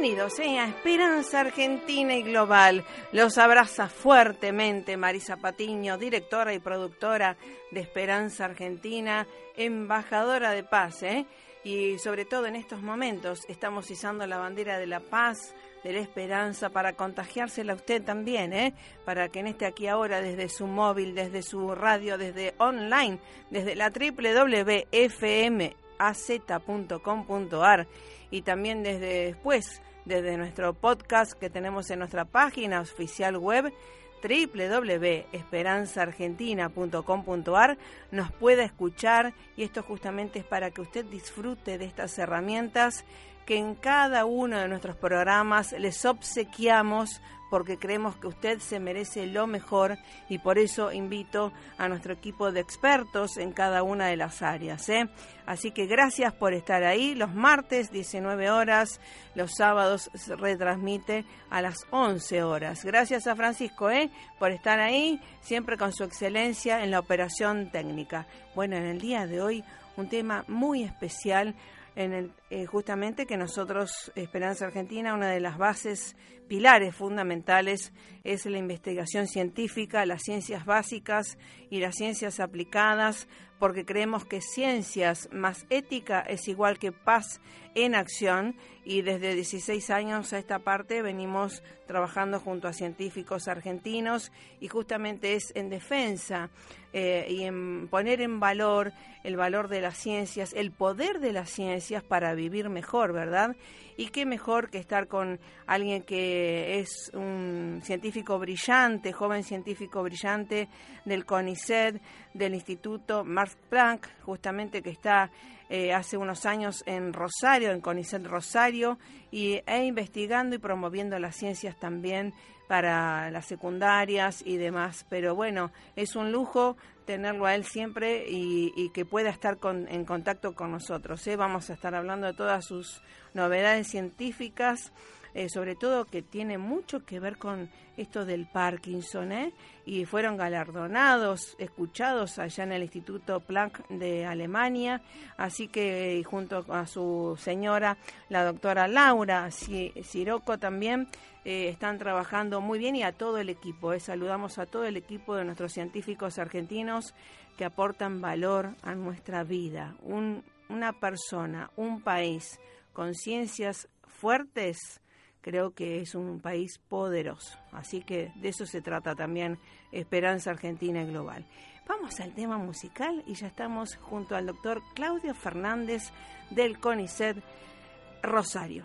Bienvenidos ¿eh? a Esperanza Argentina y Global. Los abraza fuertemente Marisa Patiño, directora y productora de Esperanza Argentina, embajadora de paz. ¿eh? Y sobre todo en estos momentos estamos izando la bandera de la paz, de la esperanza, para contagiársela a usted también, ¿eh? para que en este aquí ahora, desde su móvil, desde su radio, desde online, desde la www.fmaz.com.ar y también desde después, desde nuestro podcast que tenemos en nuestra página oficial web www.esperanzaargentina.com.ar nos pueda escuchar y esto justamente es para que usted disfrute de estas herramientas que en cada uno de nuestros programas les obsequiamos porque creemos que usted se merece lo mejor y por eso invito a nuestro equipo de expertos en cada una de las áreas. ¿eh? Así que gracias por estar ahí. Los martes 19 horas, los sábados se retransmite a las 11 horas. Gracias a Francisco ¿eh? por estar ahí, siempre con su excelencia en la operación técnica. Bueno, en el día de hoy un tema muy especial en el, eh, justamente que nosotros, Esperanza Argentina, una de las bases, pilares fundamentales es la investigación científica, las ciencias básicas y las ciencias aplicadas, porque creemos que ciencias más ética es igual que paz en acción y desde 16 años a esta parte venimos trabajando junto a científicos argentinos y justamente es en defensa eh, y en poner en valor el valor de las ciencias, el poder de las ciencias para vivir mejor, ¿verdad? Y qué mejor que estar con alguien que es un científico brillante, joven científico brillante del CONICET, del Instituto Max Planck, justamente que está eh, hace unos años en Rosario, en CONICET Rosario, y e investigando y promoviendo las ciencias también para las secundarias y demás. Pero bueno, es un lujo tenerlo a él siempre y, que pueda estar en contacto con nosotros. ¿eh? Vamos a estar hablando de todas sus novedades científicas eh, sobre todo que tiene mucho que ver con esto del Parkinson, ¿eh? y fueron galardonados, escuchados allá en el Instituto Planck de Alemania, así que junto a su señora, la doctora Laura Siroco también, eh, están trabajando muy bien y a todo el equipo. Eh. Saludamos a todo el equipo de nuestros científicos argentinos que aportan valor a nuestra vida. una persona, un país con ciencias fuertes creo que es un país poderoso. Así que de eso se trata también Esperanza Argentina Global. Vamos al tema musical y ya estamos junto al doctor Claudio Fernández del CONICET Rosario.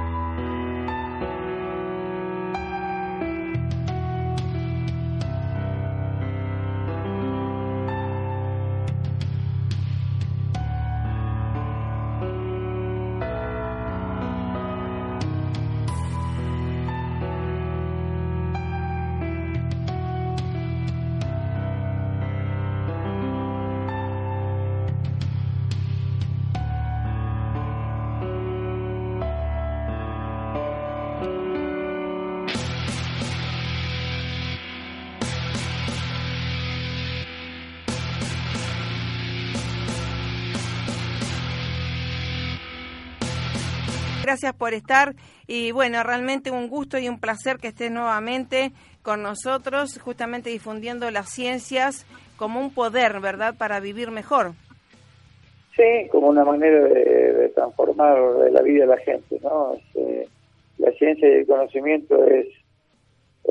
Gracias por estar y bueno, realmente un gusto y un placer que estés nuevamente con nosotros, justamente difundiendo las ciencias como un poder, ¿verdad?, para vivir mejor. Sí, como una manera de, transformar la vida de la gente, ¿no? Este, la ciencia y el conocimiento es,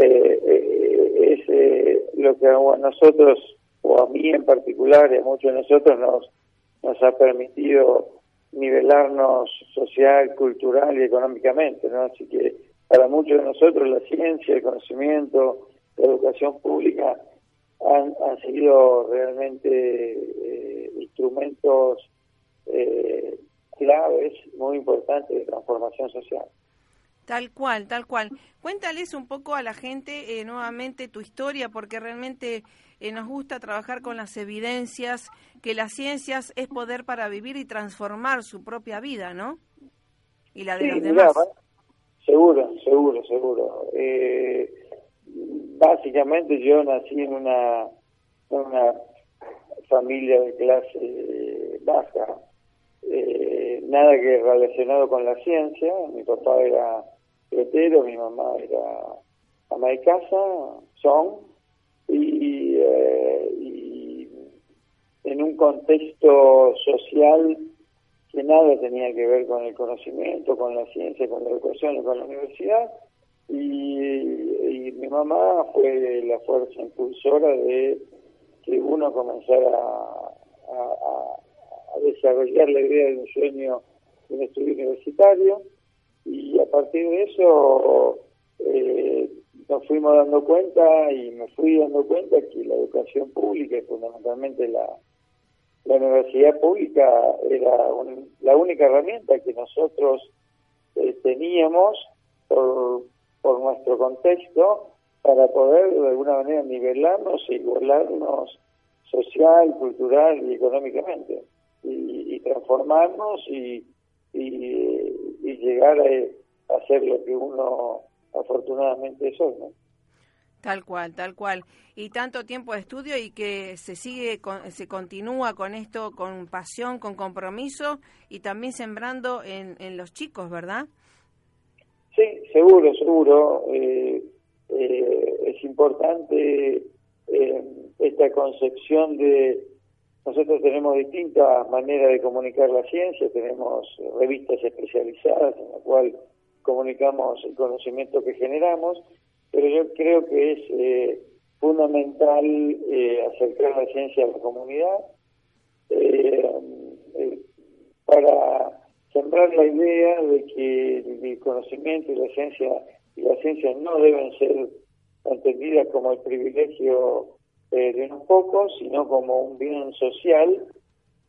eh, eh, es eh, lo que a nosotros, o a mí en particular, y a muchos de nosotros, nos, nos ha permitido nivelarnos social, cultural y económicamente, ¿no? Así que para muchos de nosotros la ciencia, el conocimiento, la educación pública han, han sido realmente instrumentos eh, claves muy importantes de transformación social. Tal cual, tal cual. Cuéntales un poco a la gente eh, nuevamente tu historia, porque realmente eh, nos gusta trabajar con las evidencias, que las ciencias es poder para vivir y transformar su propia vida, ¿no? Y la de los demás. seguro, seguro, seguro. Eh, básicamente yo nací en una, en una familia de clase baja, eh, nada que relacionado con la ciencia. Mi papá era letero, mi mamá era ama de casa, son, eh, y en un contexto social que nada tenía que ver con el conocimiento, con la ciencia, con la educación y con la universidad. Y, mi mamá fue la fuerza impulsora de que uno comenzara a desarrollar la idea de un sueño de un estudio universitario y a partir de eso eh, nos fuimos dando cuenta y me fui dando cuenta que la educación pública y fundamentalmente la, la universidad pública era la única herramienta que nosotros eh, teníamos por, por nuestro contexto para poder de alguna manera nivelarnos e igualarnos social, cultural y económicamente y, transformarnos y, y, llegar a, hacer lo que uno afortunadamente es hoy, Tal cual, tal cual. Y tanto tiempo de estudio y que se sigue, se continúa con esto con pasión, con compromiso y también sembrando en, en los chicos, ¿verdad? Sí, seguro, seguro. Eh, eh, es importante eh, esta concepción de, nosotros tenemos distintas maneras de comunicar la ciencia, tenemos revistas especializadas en la cual comunicamos el conocimiento que generamos, pero yo creo que es eh, fundamental eh, acercar la ciencia a la comunidad eh, para sembrar la idea de que el conocimiento y la ciencia y la ciencia no deben ser entendidas como el privilegio eh, de unos pocos, sino como un bien social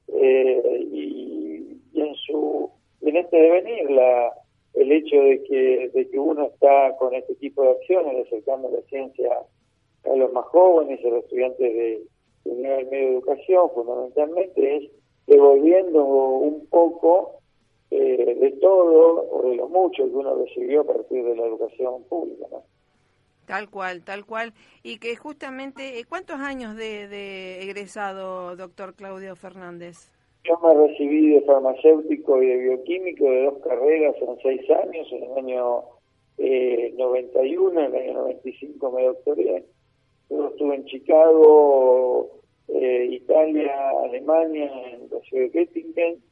eh, y, en su en este devenir la el hecho de que de que uno está con este tipo de acciones acercando la ciencia a los más jóvenes a los estudiantes de, de medio de educación fundamentalmente es devolviendo un poco eh, de todo o de lo mucho que uno recibió a partir de la educación pública. Tal cual, tal cual. Y que justamente, eh, ¿cuántos años de, egresado, doctor Claudio Fernández? Yo me recibí de farmacéutico y de bioquímico de dos carreras en seis años, en el año eh, 91, en el año 95 me doctoré. Luego estuve en Chicago, eh, Italia, Alemania, en la ciudad de Göttingen,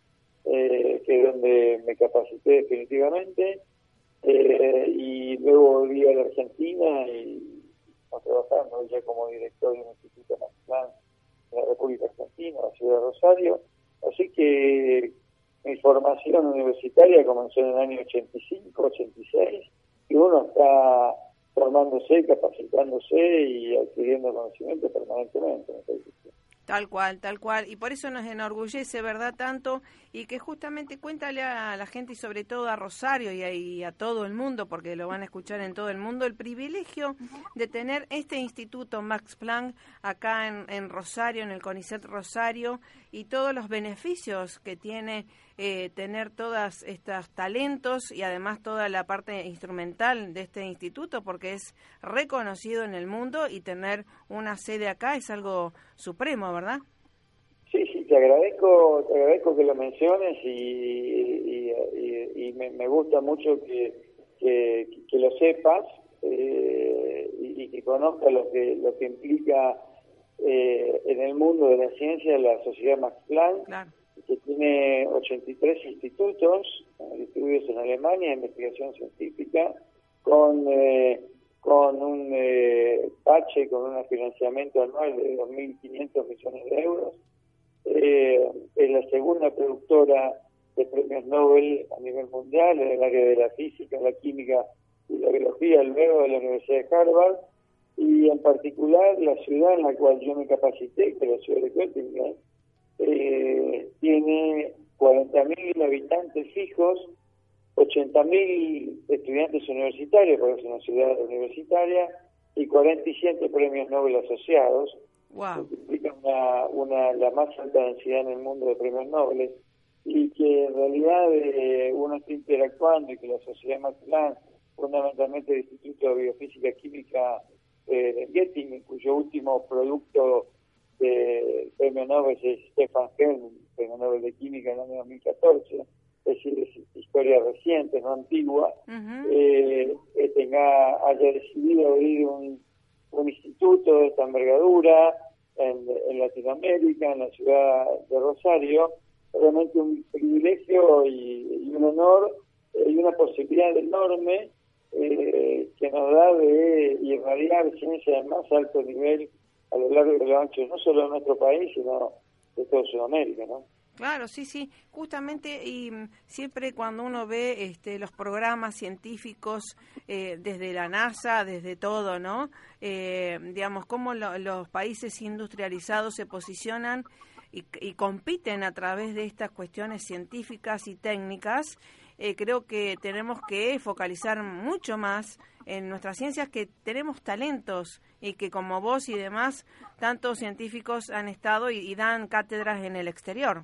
eh, que es donde me capacité definitivamente. Eh, y luego volví a la Argentina y a trabajando ya como director de un instituto nacional en la República Argentina, la ciudad de Rosario. Así que mi formación universitaria comenzó en el año 85, 86, y uno está formándose, capacitándose y adquiriendo conocimiento permanentemente. Tal cual, tal cual. Y por eso nos enorgullece, ¿verdad? Tanto. Y que justamente cuéntale a la gente y sobre todo a Rosario y a, todo el mundo, porque lo van a escuchar en todo el mundo, el privilegio de tener este instituto Max Planck acá en, en Rosario, en el CONICET Rosario, y todos los beneficios que tiene eh, tener todos estos talentos y además toda la parte instrumental de este instituto, porque es reconocido en el mundo y tener una sede acá es algo supremo, ¿verdad? Sí, sí, te agradezco, te agradezco que lo menciones y, y, me, gusta mucho que, que, lo sepas eh, y, que conozcas lo que, lo que implica eh, en el mundo de la ciencia la sociedad Max Planck que tiene 83 institutos distribuidos en Alemania investigación científica, con, con un pache, con un financiamiento anual de 2.500 millones de euros. es la segunda productora de premios Nobel a nivel mundial en el área de la física, la química y la biología, luego de la Universidad de Harvard, y en particular la ciudad en la cual yo me capacité, que es la ciudad de Göttingen, eh, tiene 40.000 habitantes fijos, 80.000 estudiantes universitarios, porque es una ciudad universitaria, y 47 premios Nobel asociados, wow. que implica una, una, la más alta densidad en el mundo de premios Nobel y que en realidad eh, uno está interactuando y que la sociedad Matlán, fundamentalmente el Instituto de Biofísica Química eh, de Göttingen, cuyo último producto de premio Nobel es Stefan Helm, premio Nobel de Química en el año 2014, es decir, es historia reciente, no antigua, eh, tenga, haya decidido abrir un, un instituto de esta envergadura en, en Latinoamérica, en la ciudad de Rosario, realmente un privilegio y, un honor y una posibilidad enorme eh, que nos da de irradiar ciencia de más alto nivel a lo largo y lo ancho, no solo de nuestro país, sino de toda Sudamérica, ¿no? Claro, sí, sí, justamente y mm, siempre cuando uno ve este, los programas científicos eh, desde la NASA, desde todo, ¿no? Eh, digamos, cómo los países industrializados se posicionan y, compiten a través de estas cuestiones científicas y técnicas, eh, creo que tenemos que focalizar mucho más en nuestras ciencias, que tenemos talentos y que como vos y demás, tantos científicos han estado y, dan cátedras en el exterior.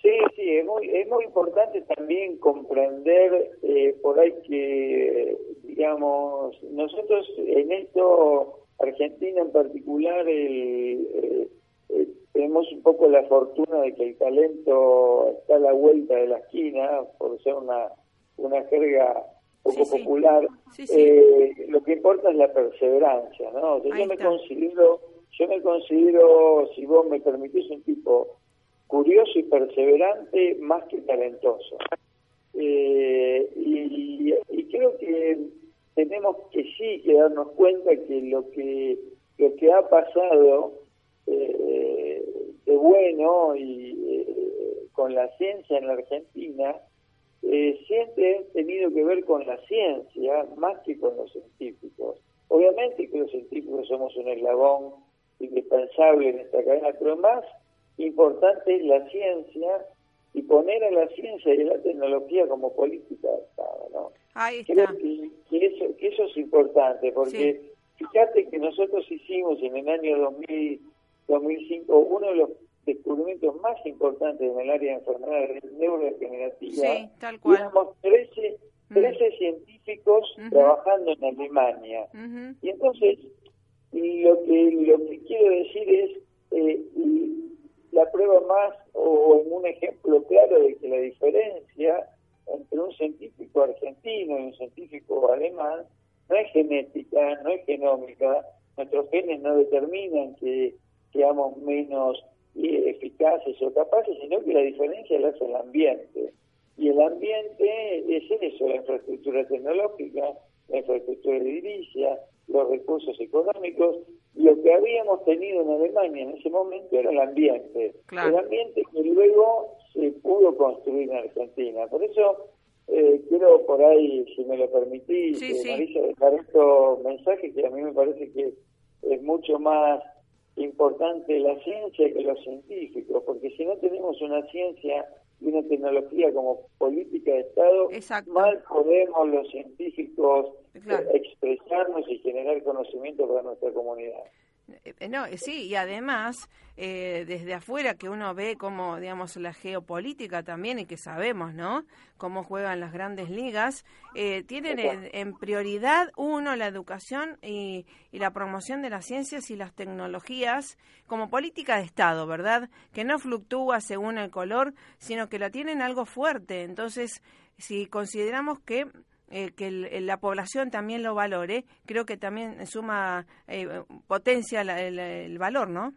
Sí, sí, es muy, es muy importante también comprender eh, por ahí que, digamos, nosotros en esto, Argentina en particular, el, eh, tenemos un poco la fortuna de que el talento está a la vuelta de la esquina, por ser una, una jerga poco popular. Eh, lo que importa es la perseverancia, ¿no? yo me considero, yo me considero, si vos me permitís, un tipo curioso y perseverante más que talentoso. Eh, y, y creo que tenemos que sí que darnos cuenta que lo que lo que ha pasado eh, bueno y eh, con la ciencia en la Argentina eh, siempre ha tenido que ver con la ciencia más que con los científicos. Obviamente que los científicos somos un eslabón indispensable en esta cadena, pero más importante es la ciencia y poner a la ciencia y a la tecnología como política de Estado. ¿no? Creo que, eso, que eso es importante, porque fíjate que nosotros hicimos en el año 2000 2005 uno de los descubrimientos más importantes en el área de enfermedades neurodegenerativas. Sí, tal cual. Éramos 13, 13 mm. científicos trabajando en Alemania. Y entonces, lo que, lo que quiero decir es eh, la prueba más, o en un ejemplo claro de que la diferencia entre un científico argentino y un científico alemán no es genética, no es genómica, nuestros genes no determinan que seamos menos eh, eficaces o capaces, sino que la diferencia la hace el ambiente. Y el ambiente es eso, la infraestructura tecnológica, la infraestructura edilicia, los recursos económicos. Lo que habíamos tenido en Alemania en ese momento era el ambiente. El ambiente que luego se pudo construir en Argentina. Por eso eh, quiero por ahí, si me lo permitís, sí, eh, Marisa, dejar estos mensajes que a mí me parece que es mucho más importante la ciencia que los científicos, porque si no tenemos una ciencia y una tecnología como política de Estado, mal podemos los científicos expresarnos y generar conocimiento para nuestra comunidad. Eh, no, eh, sí, y además, eh, desde afuera que uno ve como, digamos, la geopolítica también y que sabemos, ¿no? Cómo juegan las grandes ligas, tienen en, prioridad, uno, la educación y, y, la promoción de las ciencias y las tecnologías como política de Estado, ¿verdad? Que no fluctúa según el color, sino que la tienen algo fuerte. Entonces, si consideramos que eh, que la población también lo valore, creo que también suma eh, potencia el, valor, ¿no?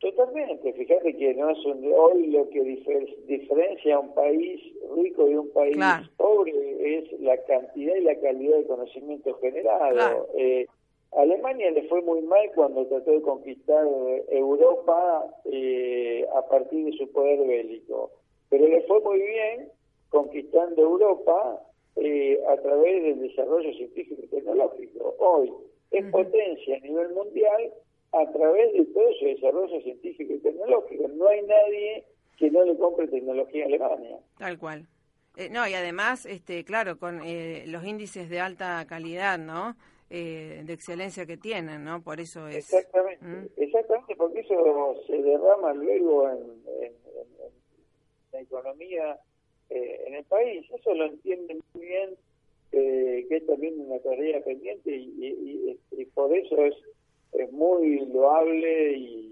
Totalmente, fíjate que no es hoy lo que diferencia a un país rico de un país pobre es la cantidad y la calidad de conocimiento generado. Eh, Alemania le fue muy mal cuando trató de conquistar Europa eh, a partir de su poder bélico, pero le fue muy bien conquistando Europa eh, a través del desarrollo científico y tecnológico. Hoy es potencia a nivel mundial a través de todo ese desarrollo científico y tecnológico. No hay nadie que no le compre tecnología a Alemania. Tal cual. Eh, no, y además, este, claro, con eh, los índices de alta calidad, ¿no? Eh, de excelencia que tienen, ¿no? Por eso es... Exactamente, ¿Mm? exactamente, porque eso se derrama luego en, la economía en el país. Eso lo entienden muy bien, que es también una tarea pendiente y, y por eso es es muy loable y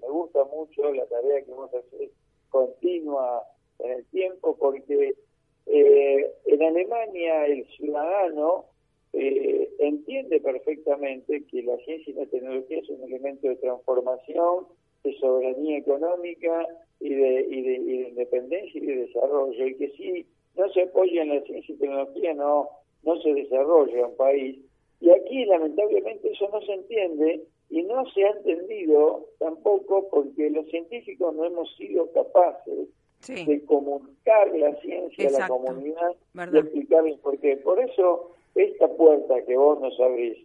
me gusta mucho la tarea que vos hacer continua en el tiempo porque eh, en Alemania el ciudadano eh, entiende perfectamente que la ciencia y la tecnología es un elemento de transformación, de soberanía económica y de, y de, y de independencia y de desarrollo, y que si no se apoya en la ciencia y tecnología no, no se desarrolla un país, y aquí lamentablemente eso no se entiende y no se ha entendido tampoco porque los científicos no hemos sido capaces de comunicar la ciencia a la comunidad y explicarles por qué. Por eso esta puerta que vos nos abrís,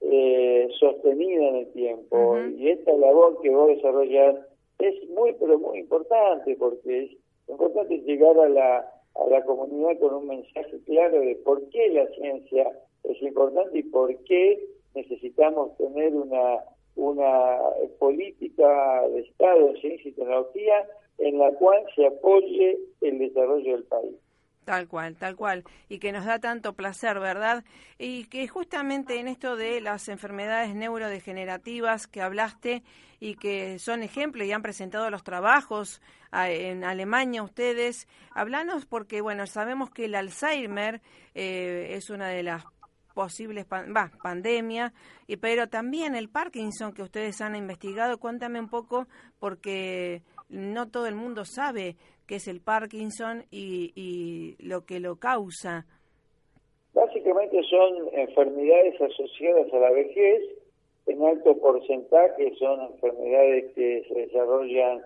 eh, sostenida en el tiempo, y esta labor que vos desarrollás, es muy, pero muy importante, porque es importante llegar a la, a la comunidad con un mensaje claro de por qué la ciencia es importante y por qué necesitamos tener una, una política de Estado en ciencia y tecnología en la cual se apoye el desarrollo del país. Tal cual, tal cual. Y que nos da tanto placer, ¿verdad? Y que justamente en esto de las enfermedades neurodegenerativas que hablaste y que son ejemplo y han presentado los trabajos en Alemania ustedes, hablanos porque, bueno, sabemos que el Alzheimer eh, es una de las posibles va, pandemia, y, pero también el Parkinson que ustedes han investigado. Cuéntame un poco, porque no todo el mundo sabe qué es el Parkinson y, y lo que lo causa. Básicamente son enfermedades asociadas a la vejez, en alto porcentaje son enfermedades que se desarrollan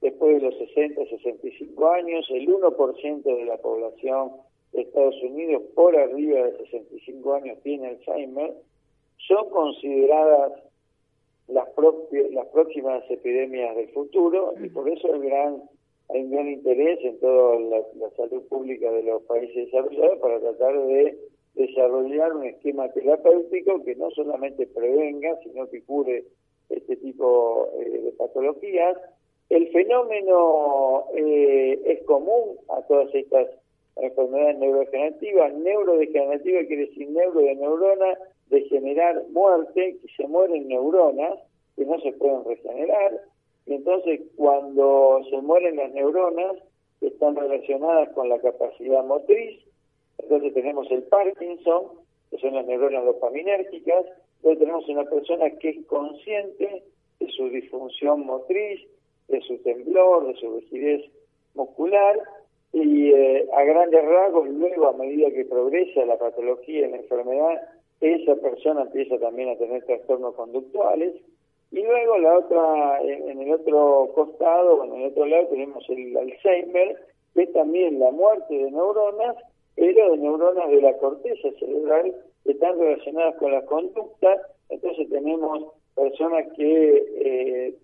después de los 60, 65 años, el 1% de la población Estados Unidos por arriba de 65 años tiene Alzheimer, son consideradas las, las próximas epidemias del futuro y por eso el gran, hay un gran interés en toda la, salud pública de los países desarrollados para tratar de desarrollar un esquema terapéutico que no solamente prevenga, sino que cure este tipo eh, de patologías. El fenómeno eh, es común a todas estas enfermedades neurodegenerativas. Neurodegenerativa quiere decir neuro de neurona, de generar muerte, que se mueren neuronas que no se pueden regenerar. Entonces cuando se mueren las neuronas, están relacionadas con la capacidad motriz, entonces tenemos el Parkinson, que son las neuronas dopaminérgicas, entonces tenemos una persona que es consciente de su disfunción motriz, de su temblor, de su rigidez muscular, y eh, a grandes rasgos, luego a medida que progresa la patología y la enfermedad, esa persona empieza también a tener trastornos conductuales. Y luego la otra, en, el otro costado, en el otro lado tenemos el Alzheimer, que es también la muerte de neuronas, pero de neuronas de la corteza cerebral que están relacionadas con la conducta. Entonces tenemos personas que eh,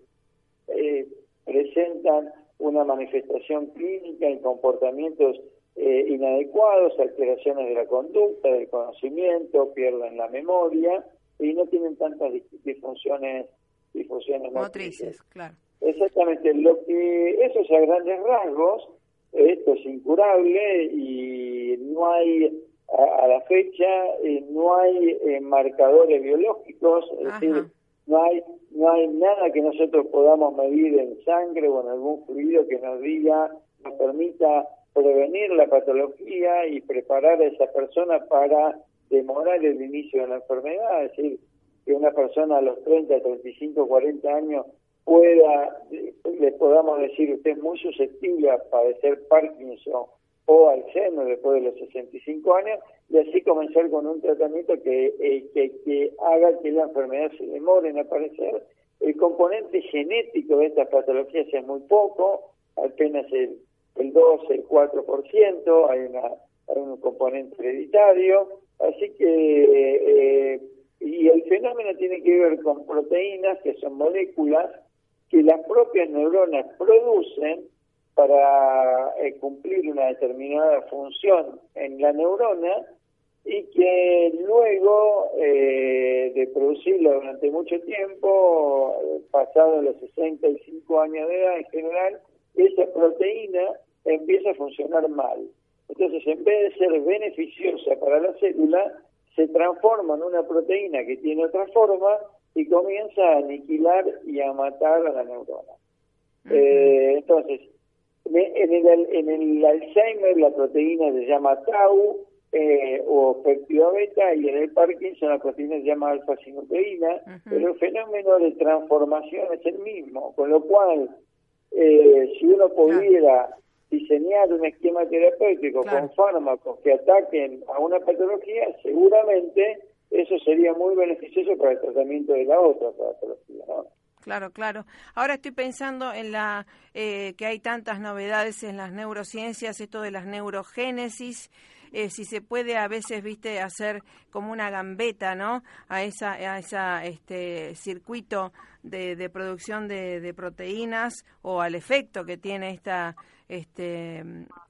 eh, presentan una manifestación clínica en comportamientos eh, inadecuados, alteraciones de la conducta, del conocimiento, pierden la memoria y no tienen tantas disfunciones, disfunciones motrices. claro. Exactamente, lo que eso es a grandes rasgos, esto es incurable y no hay a, la fecha eh, no hay eh, marcadores biológicos, es decir, no hay no hay nada que nosotros podamos medir en sangre o en algún fluido que nos diga, nos permita prevenir la patología y preparar a esa persona para demorar el inicio de la enfermedad, es decir, que una persona a los 30, 35, 40 años pueda, le podamos decir, usted es muy susceptible a padecer Parkinson o Alzheimer después de los 65 años, y así comenzar con un tratamiento que, eh, que, que haga que la enfermedad se demore en aparecer. El componente genético de estas patologías es muy poco, apenas el, el 2, el 4%, hay, una, hay un componente hereditario, así que, eh, y el fenómeno tiene que ver con proteínas, que son moléculas que las propias neuronas producen para eh, cumplir una determinada función en la neurona y que luego eh, de producirlo durante mucho tiempo, pasado los 65 años de edad en general, esa proteína empieza a funcionar mal. Entonces, en vez de ser beneficiosa para la célula, se transforma en una proteína que tiene otra forma y comienza a aniquilar y a matar a la neurona. eh, entonces, en el, en el Alzheimer la proteína se llama tau eh, o péptido beta y en el Parkinson la proteína se llama alfa-sinucleína, pero el fenómeno de transformación es el mismo, con lo cual eh, si uno pudiera diseñar un esquema terapéutico con fármacos que ataquen a una patología, seguramente eso sería muy beneficioso para el tratamiento de la otra patología, ¿no? Claro, claro. Ahora estoy pensando en la eh, que hay tantas novedades en las neurociencias, esto de las neurogénesis, eh, si se puede a veces, viste, hacer como una gambeta, ¿no? A esa, a esa este circuito de, de producción de, de, proteínas o al efecto que tiene esta, este,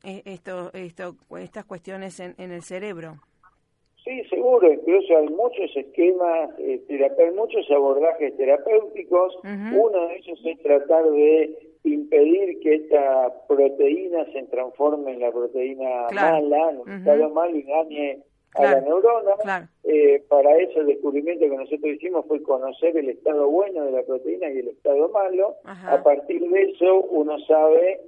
e, esto, esto, estas cuestiones en, en el cerebro. Sí, seguro, incluso hay muchos esquemas, eh, hay muchos abordajes terapéuticos. Uno de ellos es tratar de impedir que esta proteína se transforme en la proteína mala, en un estado mal y dañe a la neurona. Eh, para eso el descubrimiento que nosotros hicimos fue conocer el estado bueno de la proteína y el estado malo. A partir de eso uno sabe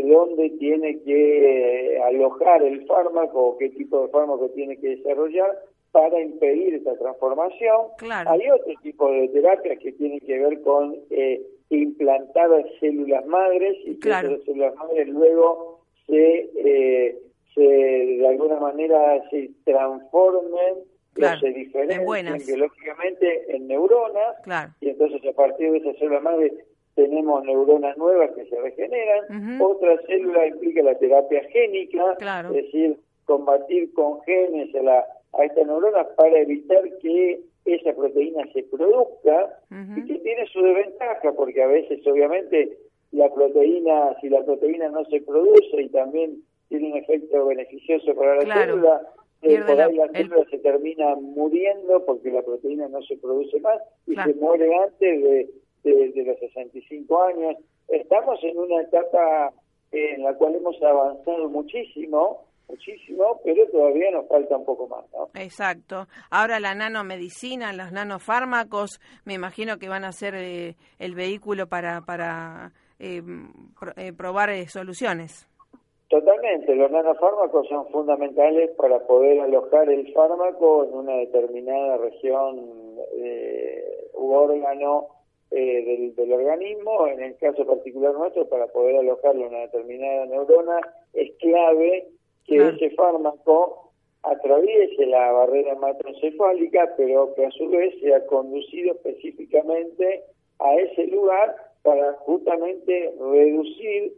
dónde tiene que eh, alojar el fármaco o qué tipo de fármaco tiene que desarrollar para impedir esta transformación. Hay otro tipo de terapias que tienen que ver con eh, implantar células madres y que esas células madres luego se, eh, se de alguna manera se transformen o se diferencien biológicamente en neuronas. Y entonces a partir de esas células madres tenemos neuronas nuevas que se regeneran, otra célula implica la terapia génica, es decir, combatir con genes a, la, a esta neurona para evitar que esa proteína se produzca y que tiene su desventaja porque a veces obviamente la proteína, si la proteína no se produce y también tiene un efecto beneficioso para la célula, eh, por ahí la, célula se termina muriendo porque la proteína no se produce más y se muere antes de de, los 65 años. Estamos en una etapa en la cual hemos avanzado muchísimo, muchísimo, pero todavía nos falta un poco más, ¿no? Exacto. Ahora la nanomedicina, los nanofármacos, me imagino que van a ser eh, el vehículo para, para eh, eh, probar soluciones. Totalmente, los nanofármacos son fundamentales para poder alojar el fármaco en una determinada región u órgano eh, del, organismo, en el caso particular nuestro, para poder alojarlo en una determinada neurona, es clave que ese fármaco atraviese la barrera hematoencefálica, pero que a su vez sea conducido específicamente a ese lugar para justamente reducir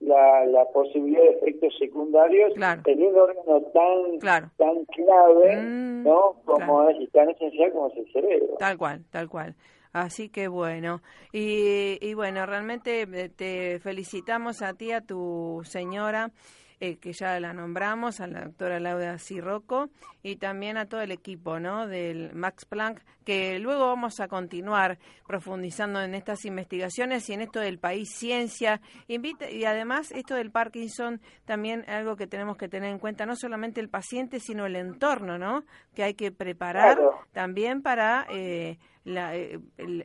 la, la posibilidad de efectos secundarios en un órgano tan tan clave, mm, ¿no? Como es y tan esencial como es el cerebro. Tal cual, tal cual. Así que bueno, y, y bueno, realmente eh, te felicitamos a ti, a tu señora eh, que ya la nombramos, a la doctora Laura Sirroco y también a todo el equipo ¿no? del Max Planck, que luego vamos a continuar profundizando en estas investigaciones y en esto del país ciencia. Invita, y además esto del Parkinson también algo que tenemos que tener en cuenta, no solamente el paciente, sino el entorno, ¿no? que hay que preparar también para... Eh, la, eh,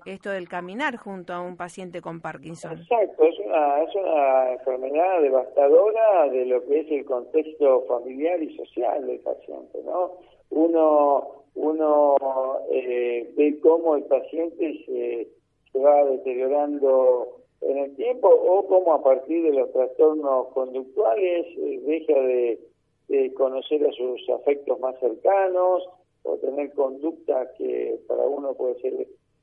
esto del caminar junto a un paciente con Parkinson. Exacto, es una, enfermedad devastadora de lo que es el contexto familiar y social del paciente, ¿no? Uno, uno eh, ve cómo el paciente se, va deteriorando en el tiempo o cómo a partir de los trastornos conductuales eh, deja de, conocer a sus afectos más cercanos o tener conductas que para uno puede ser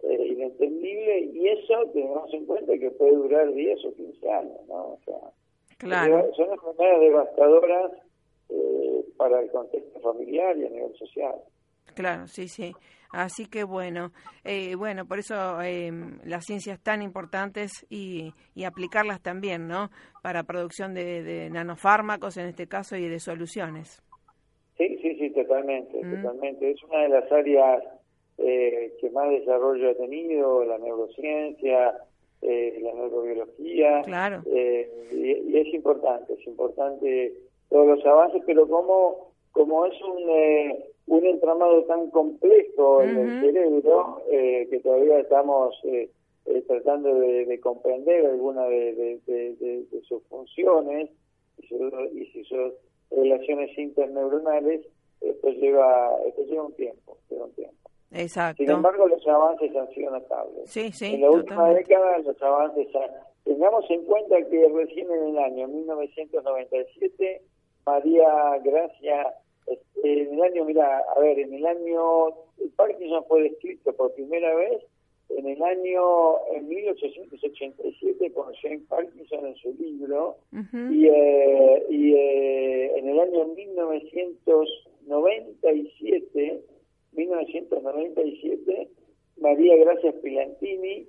eh, inentendible y eso tenemos en cuenta que puede durar 10 o 15 años, ¿no? O sea, claro. son enfermedades devastadoras eh, para el contexto familiar y a nivel social. Claro, sí, sí. Así que bueno, eh, bueno, por eso eh, las ciencias tan importantes y, y, aplicarlas también, ¿no? Para producción de, de, nanofármacos en este caso y de soluciones. Totalmente, mm. totalmente. Es una de las áreas eh, que más desarrollo ha tenido, la neurociencia, eh, la neurobiología. Claro. Eh, y, y, es importante, es importante todos los avances, pero como, como es un eh, un entramado tan complejo en el cerebro eh, que todavía estamos tratando de, comprender algunas de, sus funciones y, sus relaciones interneuronales, esto lleva, esto lleva un tiempo, lleva un tiempo. Exacto. Sin embargo, los avances han sido notables. Sí, sí, en la última década los avances han... Tengamos en cuenta que recién en el año 1997, María Gracia en el año, mira, a ver, en el año, el Parkinson fue descrito por primera vez en el año, en 1887, con James Parkinson en su libro, y, eh, y eh, en el año 1997, 1997, María Gracia Pilantini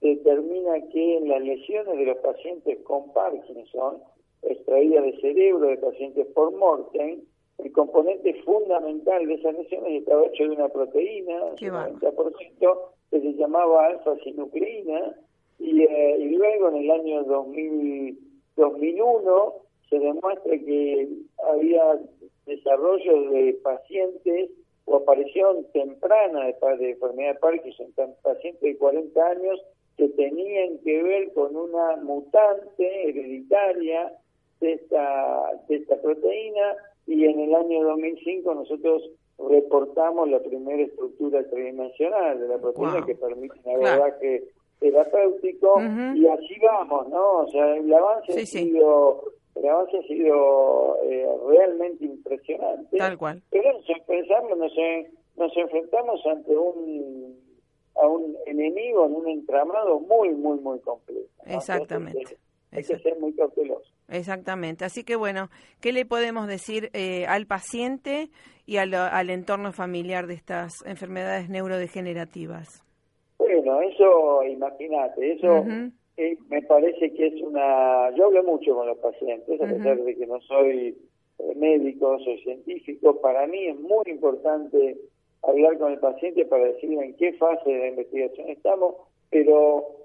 determina que en las lesiones de los pacientes con Parkinson, extraídas de cerebro de pacientes por Morten, el componente fundamental de esas lesiones estaba hecho de una proteína, 90%, que se llamaba alfa-sinucleína, y, eh, y luego en el año 2000, 2001 se demuestra que desarrollo de pacientes o aparición temprana de, de enfermedad de Parkinson, pacientes de 40 años que tenían que ver con una mutante hereditaria de esta, de esta proteína y en el año 2005 nosotros reportamos la primera estructura tridimensional de la proteína que permite un abordaje terapéutico y así vamos, ¿no? O sea, el avance ha sido el avance ha sido eh, realmente impresionante. Tal cual. Pero pensamos, nos, nos enfrentamos ante un a un enemigo en un entramado muy, muy, muy complejo. Exactamente. hay que ser muy cauteloso. Exactamente. Así que bueno, ¿qué le podemos decir eh, al paciente y al, al, entorno familiar de estas enfermedades neurodegenerativas? Bueno, eso, imagínate, eso eh, me parece que es una... Yo hablo mucho con los pacientes, a pesar de que no soy eh, médico, soy científico, para mí es muy importante hablar con el paciente para decirle en qué fase de la investigación estamos, pero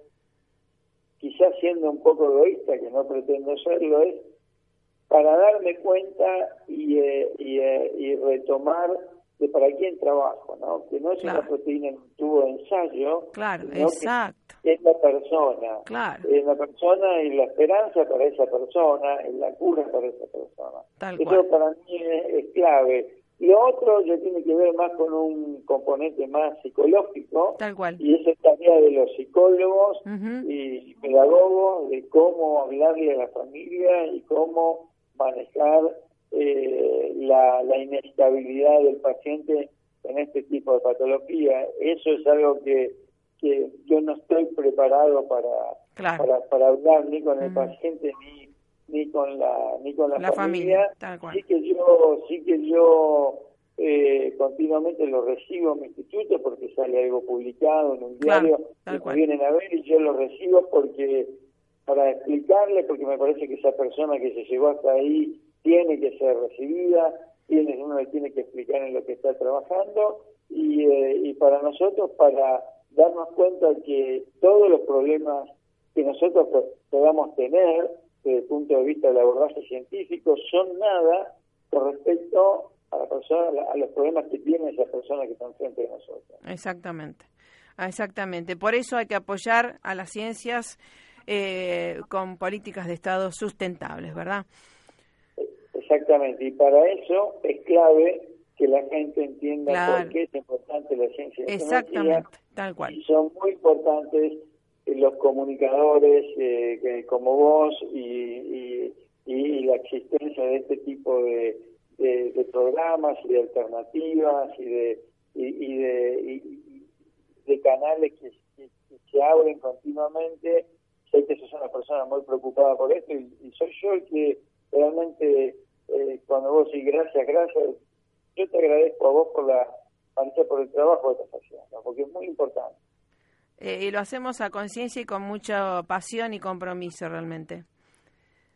quizás siendo un poco egoísta, que no pretendo serlo, es para darme cuenta y, eh, eh, y, retomar de para quién trabajo, ¿no? Que no es una proteína en un tubo de ensayo, claro, exacto. Es la persona, claro. es la persona y la esperanza para esa persona, es la cura para esa persona. Tal Eso para mí es clave lo otro ya tiene que ver más con un componente más psicológico. Tal cual. Y esa es tarea de los psicólogos y pedagogos de cómo hablarle a la familia y cómo manejar eh, la, la inestabilidad del paciente en este tipo de patología. Eso es algo que, que yo no estoy preparado para, para, para hablar ni con el paciente ni ni con la ni con la, familia, sí que yo sí que yo eh, continuamente lo recibo en mi instituto porque sale algo publicado en un diario que vienen a ver y yo lo recibo porque para explicarle porque me parece que esa persona que se llegó hasta ahí tiene que ser recibida tiene uno le tiene que explicar en lo que está trabajando y, eh, y para nosotros para darnos cuenta que todos los problemas que nosotros podamos tener desde el punto de vista del abordaje científico son nada con respecto a la persona, a los problemas que tiene esa persona que está enfrente de nosotros. Exactamente, exactamente. Por eso hay que apoyar a las ciencias eh, con políticas de Estado sustentables, ¿verdad? Exactamente, y para eso es clave que la gente entienda por qué es importante la ciencia. Exactamente, Y son muy importantes los comunicadores eh, como vos y, y, la existencia de este tipo de, de, programas y de alternativas y de y, de canales que, se abren continuamente. Sé que sos una persona muy preocupada por esto y, soy yo el que realmente eh, cuando vos decís gracias gracias yo te agradezco a vos por la por el trabajo que estás haciendo porque es muy importante eh, y lo hacemos a conciencia y con mucha pasión y compromiso realmente.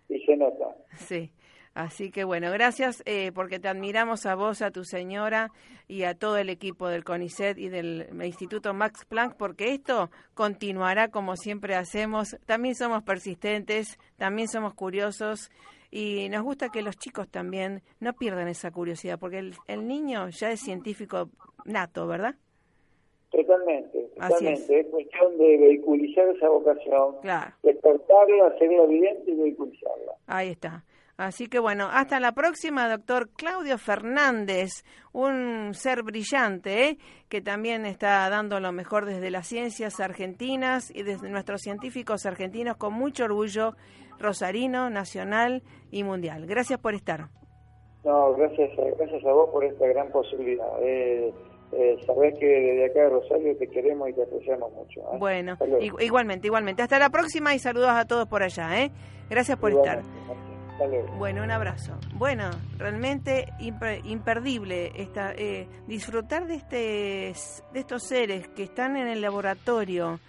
Y se nota. Sí. Así que bueno, gracias eh, porque te admiramos a vos, a tu señora y a todo el equipo del CONICET y del Instituto Max Planck, porque esto continuará como siempre hacemos. También somos persistentes, también somos curiosos y nos gusta que los chicos también no pierdan esa curiosidad, porque el, el niño ya es científico nato, ¿verdad? Totalmente, totalmente. Es. cuestión de vehiculizar esa vocación, claro. despertarla, hacerla evidente y vehiculizarla. Ahí está. Así que bueno, hasta la próxima, doctor Claudio Fernández, un ser brillante ¿eh? que también está dando lo mejor desde las ciencias argentinas y desde nuestros científicos argentinos con mucho orgullo rosarino, nacional y mundial. Gracias por estar. No, gracias, gracias a vos por esta gran posibilidad. Eh, eh, sabés que desde acá de Rosario te queremos y te apreciamos mucho. ¿eh? Bueno, igualmente, igualmente. Hasta la próxima y saludos a todos por allá. ¿eh? Gracias por estar. Bueno, un abrazo. Bueno, realmente imperdible esta, eh, disfrutar de, este, de estos seres que están en el laboratorio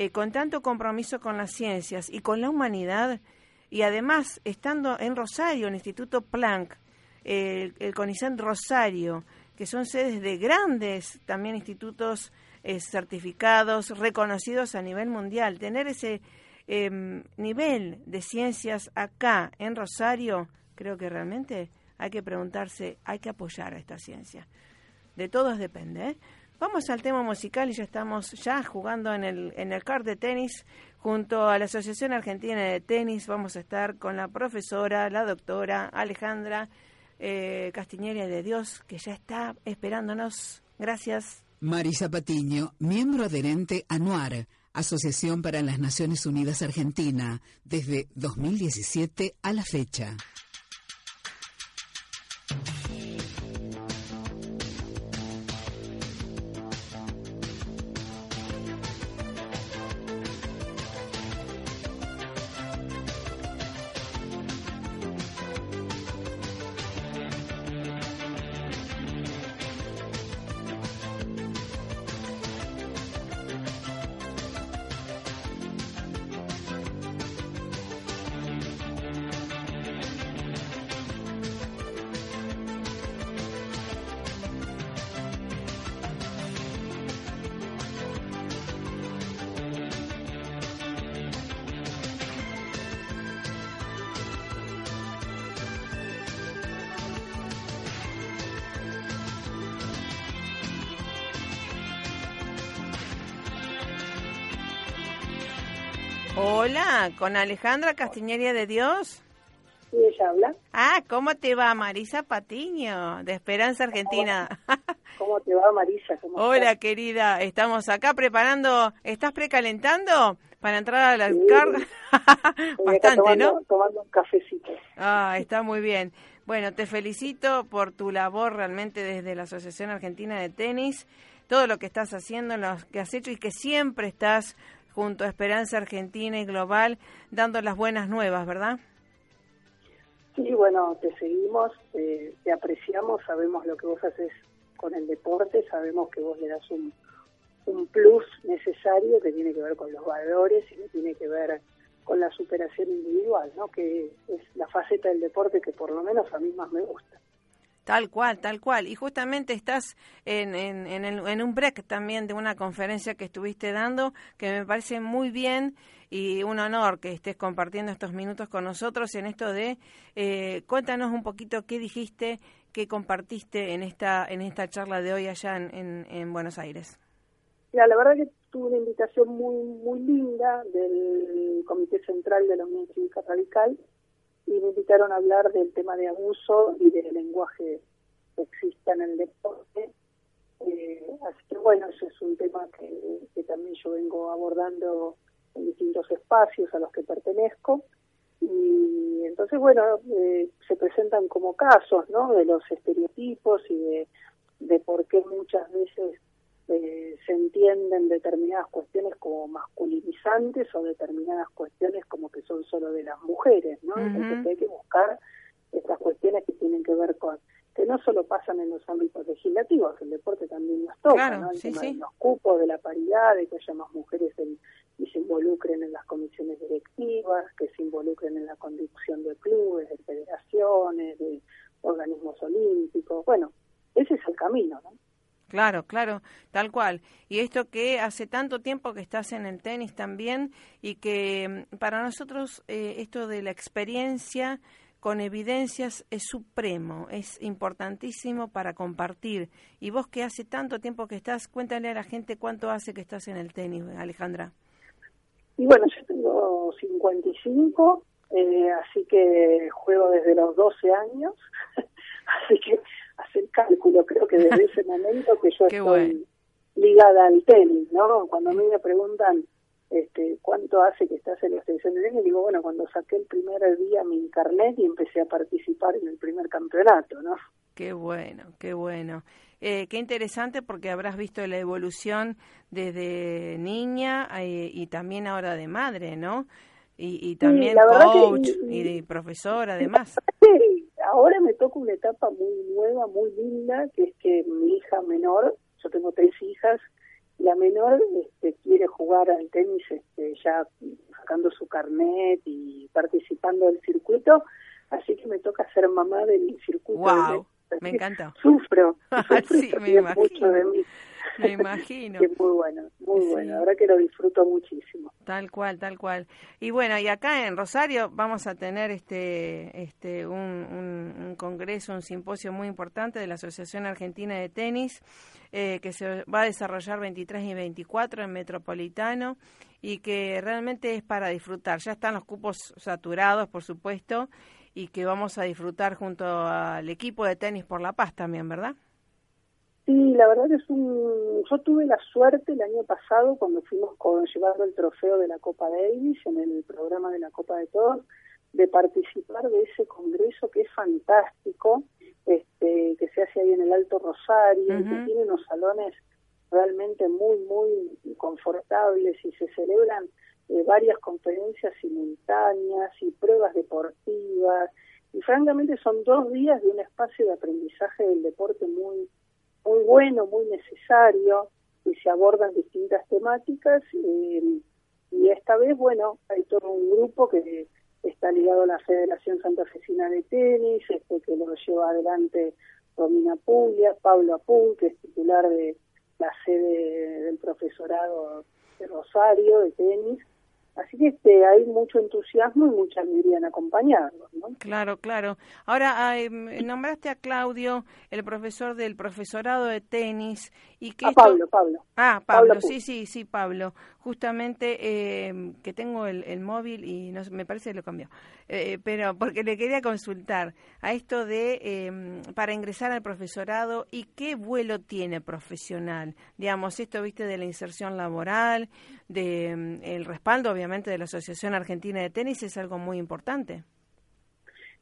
eh, con tanto compromiso con las ciencias y con la humanidad y además estando en Rosario, en el Instituto Planck, el CONICET Rosario, que son sedes de grandes también institutos eh, certificados, reconocidos a nivel mundial. Tener ese em, nivel de ciencias acá en Rosario, creo que realmente hay que preguntarse, hay que apoyar a esta ciencia. De todos depende. Vamos al tema musical y ya estamos ya jugando en el, en el card de tenis junto a la Asociación Argentina de Tenis. Vamos a estar con la profesora, la doctora Alejandra eh, de Dios, que ya está esperándonos. Gracias. Marisa Patiño, miembro adherente ANUAR, Asociación para las Naciones Unidas Argentina, desde 2017 a la fecha. Hola, con Alejandra Castiñeria de Dios. Sí, ella habla. Ah, ¿cómo te va Marisa Patiño, de Esperanza Argentina? ¿Cómo te va Marisa? Hola querida, estamos acá preparando, ¿estás precalentando para entrar a la carga? Bastante, ¿no? Tomando un cafecito. Ah, está muy bien. Bueno, te felicito por tu labor realmente desde la Asociación Argentina de Tenis, todo lo que estás haciendo, lo que has hecho y que siempre estás junto Esperanza Argentina y Global, dando las buenas nuevas, ¿verdad? Sí, bueno, te seguimos, te, apreciamos, sabemos lo que vos haces con el deporte, sabemos que vos le das un, un plus necesario que tiene que ver con los valores y que tiene que ver con la superación individual, ¿no? que es la faceta del deporte que por lo menos a mí más me gusta. Tal cual, tal cual. Y justamente estás en, en, en, un break también de una conferencia que estuviste dando, que me parece muy bien y un honor que estés compartiendo estos minutos con nosotros en esto de, eh, cuéntanos un poquito qué dijiste, qué compartiste en esta, en esta charla de hoy allá en, en, Buenos Aires. la verdad que tuve una invitación muy, muy linda del Comité Central de la Unión Cívica Radical y me invitaron a hablar del tema de abuso y del lenguaje sexista en el deporte. Eh, así que bueno, eso es un tema que, también yo vengo abordando en distintos espacios a los que pertenezco. Y entonces, bueno, eh, se presentan como casos, ¿no? De los estereotipos y de, de por qué muchas veces eh, se entienden determinadas cuestiones como masculinizantes o determinadas cuestiones como que son solo de las mujeres, ¿no? Entonces hay que buscar estas cuestiones que tienen que ver con que no solo pasan en los ámbitos legislativos, el deporte también nos toca, ¿no? El tema de los cupos, de la paridad, de que haya más mujeres y se involucren en las comisiones directivas, que se involucren en la conducción de clubes, de federaciones, de organismos olímpicos. Bueno, ese es el camino, ¿no? Claro, claro, tal cual. Y esto que hace tanto tiempo que estás en el tenis también y que mm, para nosotros eh, esto de la experiencia con evidencias es supremo, es importantísimo para compartir. Y vos que hace tanto tiempo que estás, cuéntale a la gente cuánto hace que estás en el tenis, Alejandra. Y bueno, yo tengo 55, eh, así que juego desde los 12 años, cálculo, creo que desde ese momento que yo estoy ligada al tenis, ¿no? Cuando a mí me preguntan este, cuánto hace que estás en la extensión de tenis, digo, bueno, cuando saqué el primer día mi carnet y empecé a participar en el primer campeonato, ¿no? Qué bueno, qué bueno. Eh, qué interesante porque habrás visto la evolución desde niña eh, y también ahora de madre, ¿no? Y, también coach y, profesor además. Ahora me toca una etapa muy nueva, muy linda, que es que mi hija menor, yo tengo tres hijas, la menor este, quiere jugar al tenis este, ya sacando su carnet y participando del circuito, así que me toca ser mamá del circuito. Wow, me encanta. Sufro, sufro me mucho de mí. Me imagino. muy bueno, muy bueno. Ahora que lo disfruto muchísimo. Tal cual, tal cual. Y bueno, y acá en Rosario vamos a tener este, este, un, un, congreso, un simposio muy importante de la Asociación Argentina de Tenis, eh, que se va a desarrollar 23 y 24 en Metropolitano y que realmente es para disfrutar. Ya están los cupos saturados, por supuesto, y que vamos a disfrutar junto al equipo de Tenis por la Paz también, ¿verdad? Sí, la verdad es un... Yo tuve la suerte el año pasado cuando fuimos con, llevando el trofeo de la Copa Davis en el programa de la Copa de Todos, de participar de ese congreso que es fantástico, este, que se hace ahí en el Alto Rosario, que tiene unos salones realmente muy, muy confortables y se celebran eh, varias conferencias simultáneas y pruebas deportivas. Y francamente son dos días de un espacio de aprendizaje del deporte muy muy bueno, muy necesario, y se abordan distintas temáticas. Eh, y esta vez, bueno, hay todo un grupo que está ligado a la Federación Santa Fecina de Tenis, este que lo lleva adelante Romina Puglia, Pablo Apun, que es titular de la sede del profesorado de Rosario de tenis, Así que este, hay mucho entusiasmo y mucha alegría en acompañarlos. ¿no? Claro, claro. Ahora, nombraste a Claudio, el profesor del profesorado de tenis. y que Pablo, Pablo. Ah, Pablo, sí, sí, sí, Pablo. Justamente eh, que tengo el, móvil y no me parece que lo cambió. Eh, pero porque le quería consultar a esto de em, para ingresar al profesorado y qué vuelo tiene profesional. Digamos, esto, viste, de la inserción laboral, de em, el respaldo, obviamente de la Asociación Argentina de Tenis es algo muy importante.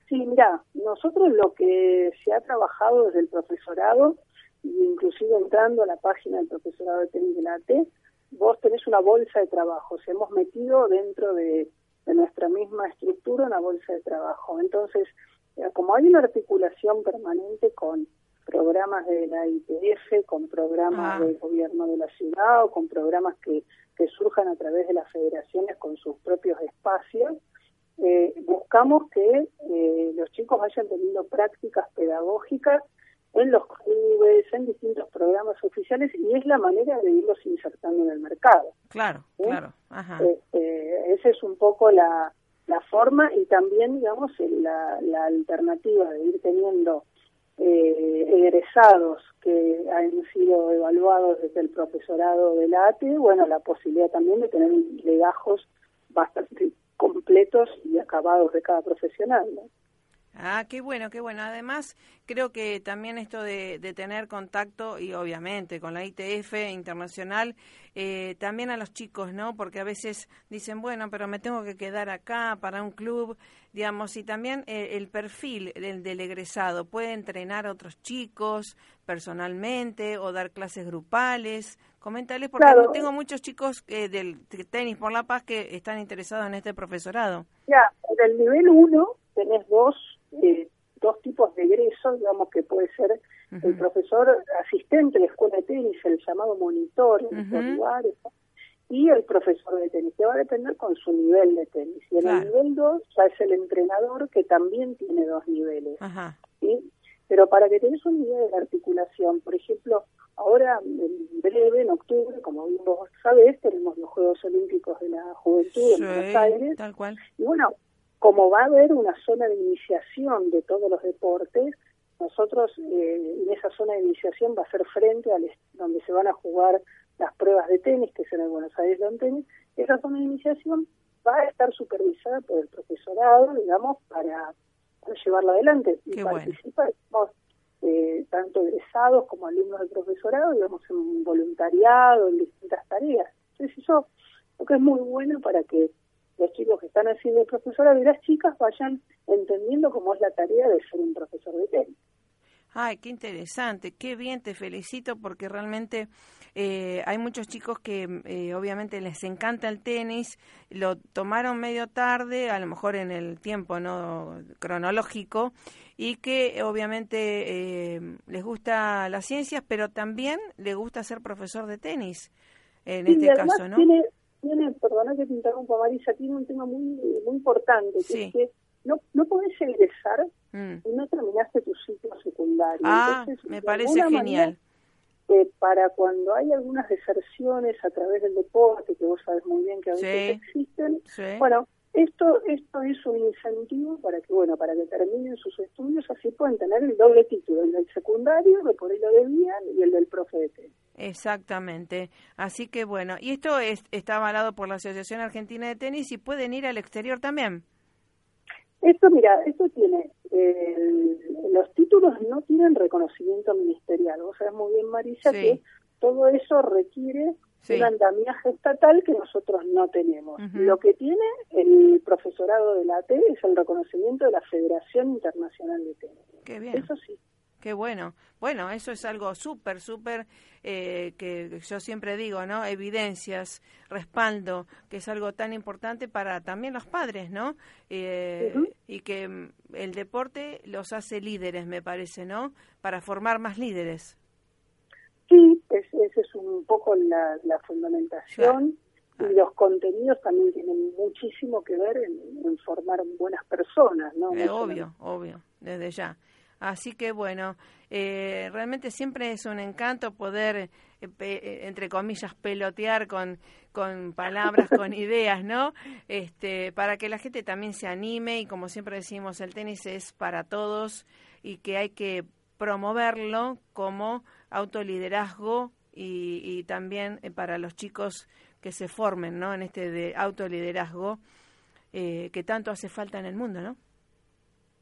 Sí, mira, nosotros lo que se ha trabajado desde el profesorado, inclusive entrando a la página del profesorado de tenis de la AT, vos tenés una bolsa de trabajo, se hemos metido dentro de, nuestra misma estructura una bolsa de trabajo. Entonces, eh, como hay una articulación permanente con programas de la ITF, con programas ah. del gobierno de la ciudad o con programas que que surjan a través de las federaciones con sus propios espacios. Eh, buscamos que eh, los chicos vayan teniendo prácticas pedagógicas en los clubes, en distintos programas oficiales y es la manera de irlos insertando en el mercado. Claro, claro. Ajá. Este, esa es un poco la, la forma y también, digamos, la, la alternativa de ir teniendo eh, egresados que han sido evaluados desde el profesorado del ATE, bueno, la posibilidad también de tener legajos bastante completos y acabados de cada profesional. Ah, qué bueno, qué bueno. Además, creo que también esto de, tener contacto y obviamente con la ITF internacional, eh, también a los chicos, ¿no? Porque a veces dicen, bueno, pero me tengo que quedar acá para un club, digamos, y también eh, el perfil del, del, egresado puede entrenar a otros chicos personalmente o dar clases grupales. Coméntales, porque tengo muchos chicos eh, del tenis por la paz que están interesados en este profesorado. Ya, del nivel 1 tenés dos eh, dos tipos de egresos, digamos que puede ser el profesor asistente de escuela de tenis, el llamado monitor en lugares, y el profesor de tenis, que va a depender con su nivel de tenis. Y en el nivel 2 ya es el entrenador que también tiene dos niveles. ¿sí? Pero para que tenés un nivel de articulación, por ejemplo, ahora en breve, en octubre, como bien vos sabés, tenemos los Juegos Olímpicos de la Juventud en Buenos Aires. Tal cual. Y bueno, como va a haber una zona de iniciación de todos los deportes, nosotros eh, en esa zona de iniciación va a ser frente al donde se van a jugar las pruebas de tenis, que es en el Buenos Aires Lawn Tenis, esa zona de iniciación va a estar supervisada por el profesorado, digamos, para, llevarlo adelante. y participa, eh, tanto egresados como alumnos del profesorado, digamos, en voluntariado, en distintas tareas. Entonces eso lo que es muy bueno para que los chicos que están haciendo el profesorado y las chicas vayan entendiendo cómo es la tarea de ser un profesor de tenis. Ay, qué interesante, qué bien, te felicito porque realmente eh, hay muchos chicos que eh, obviamente les encanta el tenis, lo tomaron medio tarde, a lo mejor en el tiempo no cronológico, y que obviamente eh, les gusta las ciencias, pero también les gusta ser profesor de tenis, en este caso, ¿no? tiene, perdona que te interrumpa Marisa, tiene un tema muy, muy importante, que es que no, no podés egresar mm. y no terminaste tu ciclo secundario. Ah, me parece genial. Eh, para cuando hay algunas deserciones a través del deporte, que vos sabes muy bien que a veces existen, bueno, esto, esto es un incentivo para que, bueno, para que terminen sus estudios, así pueden tener el doble título, el del secundario, que por ahí lo debían, y el del profe de tenis. Exactamente. Así que bueno, y esto es, está avalado por la Asociación Argentina de Tenis y pueden ir al exterior también. Esto, mira, esto tiene, los títulos no tienen reconocimiento ministerial. Vos sabés muy bien, Marisa, que todo eso requiere un andamiaje estatal que nosotros no tenemos. Lo que tiene el profesorado de la AT es el reconocimiento de la Federación Internacional de Tenis. Qué bien. Eso sí. Qué bueno. Bueno, eso es algo súper, súper, eh, que yo siempre digo, ¿no? Evidencias, respaldo, que es algo tan importante para también los padres, ¿no? Eh, y que mm, el deporte los hace líderes, me parece, ¿no? Para formar más líderes. Sí, esa es un poco la, fundamentación. Y los contenidos también tienen muchísimo que ver en, formar buenas personas, ¿no? Eh, obvio, obvio, desde ya. Así que bueno, eh, realmente siempre es un encanto poder, eh, entre comillas, pelotear con, con palabras, con ideas, ¿no? Este, para que la gente también se anime y como siempre decimos, el tenis es para todos y que hay que promoverlo como autoliderazgo y, y también eh, para los chicos que se formen ¿no? en este de autoliderazgo eh, que tanto hace falta en el mundo, ¿no?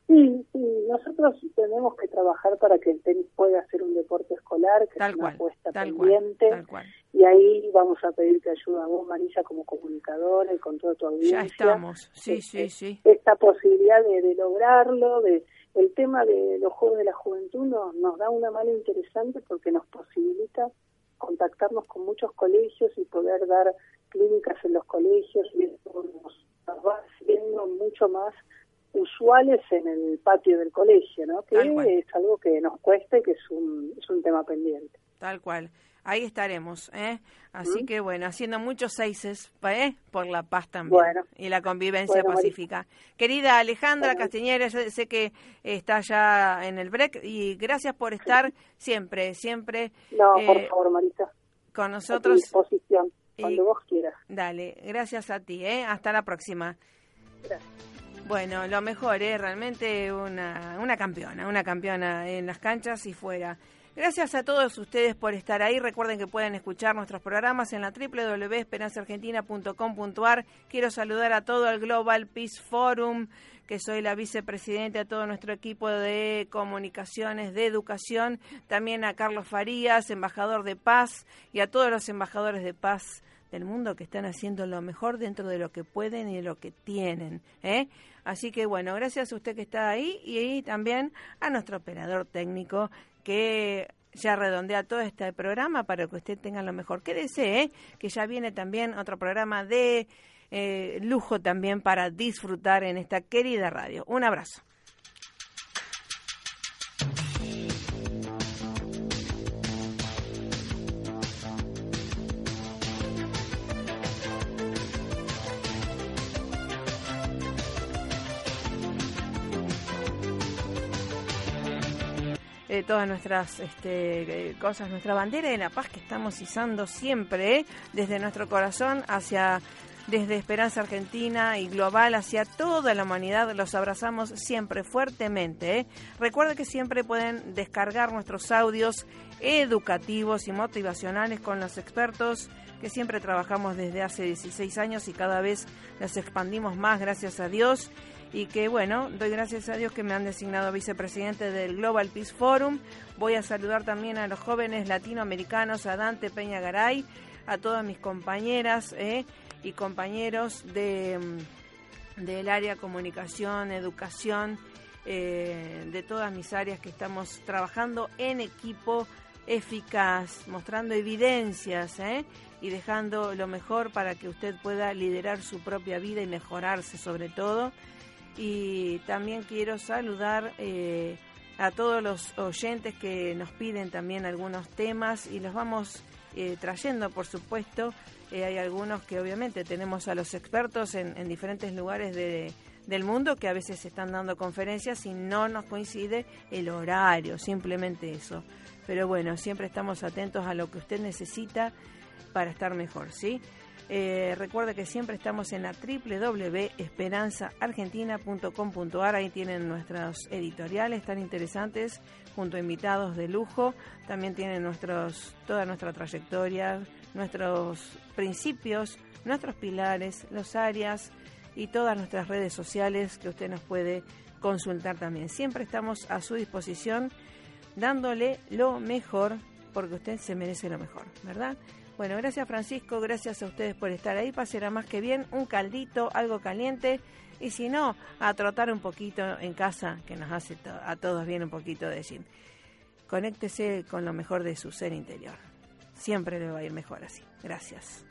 Sí, sí, nosotros tenemos que trabajar para que el tenis pueda ser un deporte escolar, que es una apuesta pendiente. Y ahí vamos a pedirte ayuda a vos, Marisa, como comunicadora y con toda tu audiencia. Ya estamos, sí, sí, sí. Esta posibilidad de, de lograrlo, de, el tema de los Juegos de la Juventud nos, da una mano interesante porque nos posibilita contactarnos con muchos colegios y poder dar clínicas en los colegios y eso nos, va siendo mucho más usuales en el patio del colegio, ¿no? Que es algo que nos cuesta y que es un, es un tema pendiente. Tal cual ahí estaremos. ¿eh? Así que bueno, haciendo muchos seises ¿eh? por la paz también y la convivencia pacífica. Querida Alejandra Castiñera, sé que está ya en el break y gracias por estar siempre, siempre. No, por eh, favor, Marita. Con nosotros. A disposición, cuando vos quieras. Dale, gracias a ti. ¿eh? Hasta la próxima. Bueno, lo mejor, ¿eh? realmente una, una campeona, una campeona en las canchas y fuera. Gracias a todos ustedes por estar ahí. Recuerden que pueden escuchar nuestros programas en la www.esperanzaargentina.com.ar. Quiero saludar a todo el Global Peace Forum, que soy la vicepresidenta, a todo nuestro equipo de comunicaciones, de educación, también a Carlos Farías, embajador de paz, y a todos los embajadores de paz del mundo que están haciendo lo mejor dentro de lo que pueden y de lo que tienen. ¿eh? Así que bueno, gracias a usted que está ahí y también a nuestro operador técnico que ya redondea todo este programa para que usted tenga lo mejor que desee, que ya viene también otro programa de eh, lujo también para disfrutar en esta querida radio. Un abrazo. Todas nuestras este, eh, cosas, nuestra bandera de la paz que estamos izando siempre ¿eh? desde nuestro corazón hacia desde Esperanza Argentina y global hacia toda la humanidad. Los abrazamos siempre fuertemente. ¿eh? Recuerde que siempre pueden descargar nuestros audios educativos y motivacionales con los expertos que siempre trabajamos desde hace 16 años y cada vez los expandimos más, gracias a Dios y que bueno, doy gracias a Dios que me han designado vicepresidente del Global Peace Forum. Voy a saludar también a los jóvenes latinoamericanos, a Dante Peña Garay, a todas mis compañeras eh, y compañeros de, mm, del área comunicación, educación, eh, de todas mis áreas que estamos trabajando en equipo eficaz, mostrando evidencias eh, y dejando lo mejor para que usted pueda liderar su propia vida y mejorarse sobre todo y también quiero saludar eh, a todos los oyentes que nos piden también algunos temas y los vamos eh, trayendo, por supuesto. Eh, hay algunos que obviamente tenemos a los expertos en, en diferentes lugares de, del mundo que a veces están dando conferencias y no nos coincide el horario, simplemente eso. Pero bueno, siempre estamos atentos a lo que usted necesita para estar mejor, ¿sí? Eh, recuerde que siempre estamos en la www.esperanzaargentina.com.ar. Ahí tienen nuestros editoriales tan interesantes, junto a invitados de lujo. También tienen nuestros, toda nuestra trayectoria, nuestros principios, nuestros pilares, las áreas y todas nuestras redes sociales que usted nos puede consultar también. Siempre estamos a su disposición dándole lo mejor porque usted se merece lo mejor, ¿verdad? Bueno, gracias Francisco, gracias a ustedes por estar ahí. Pasará más que bien un caldito, algo caliente. Y si no, a trotar un poquito en casa, que nos hace a todos bien un poquito de gym. Conéctese con lo mejor de su ser interior. Siempre le va a ir mejor así. Gracias.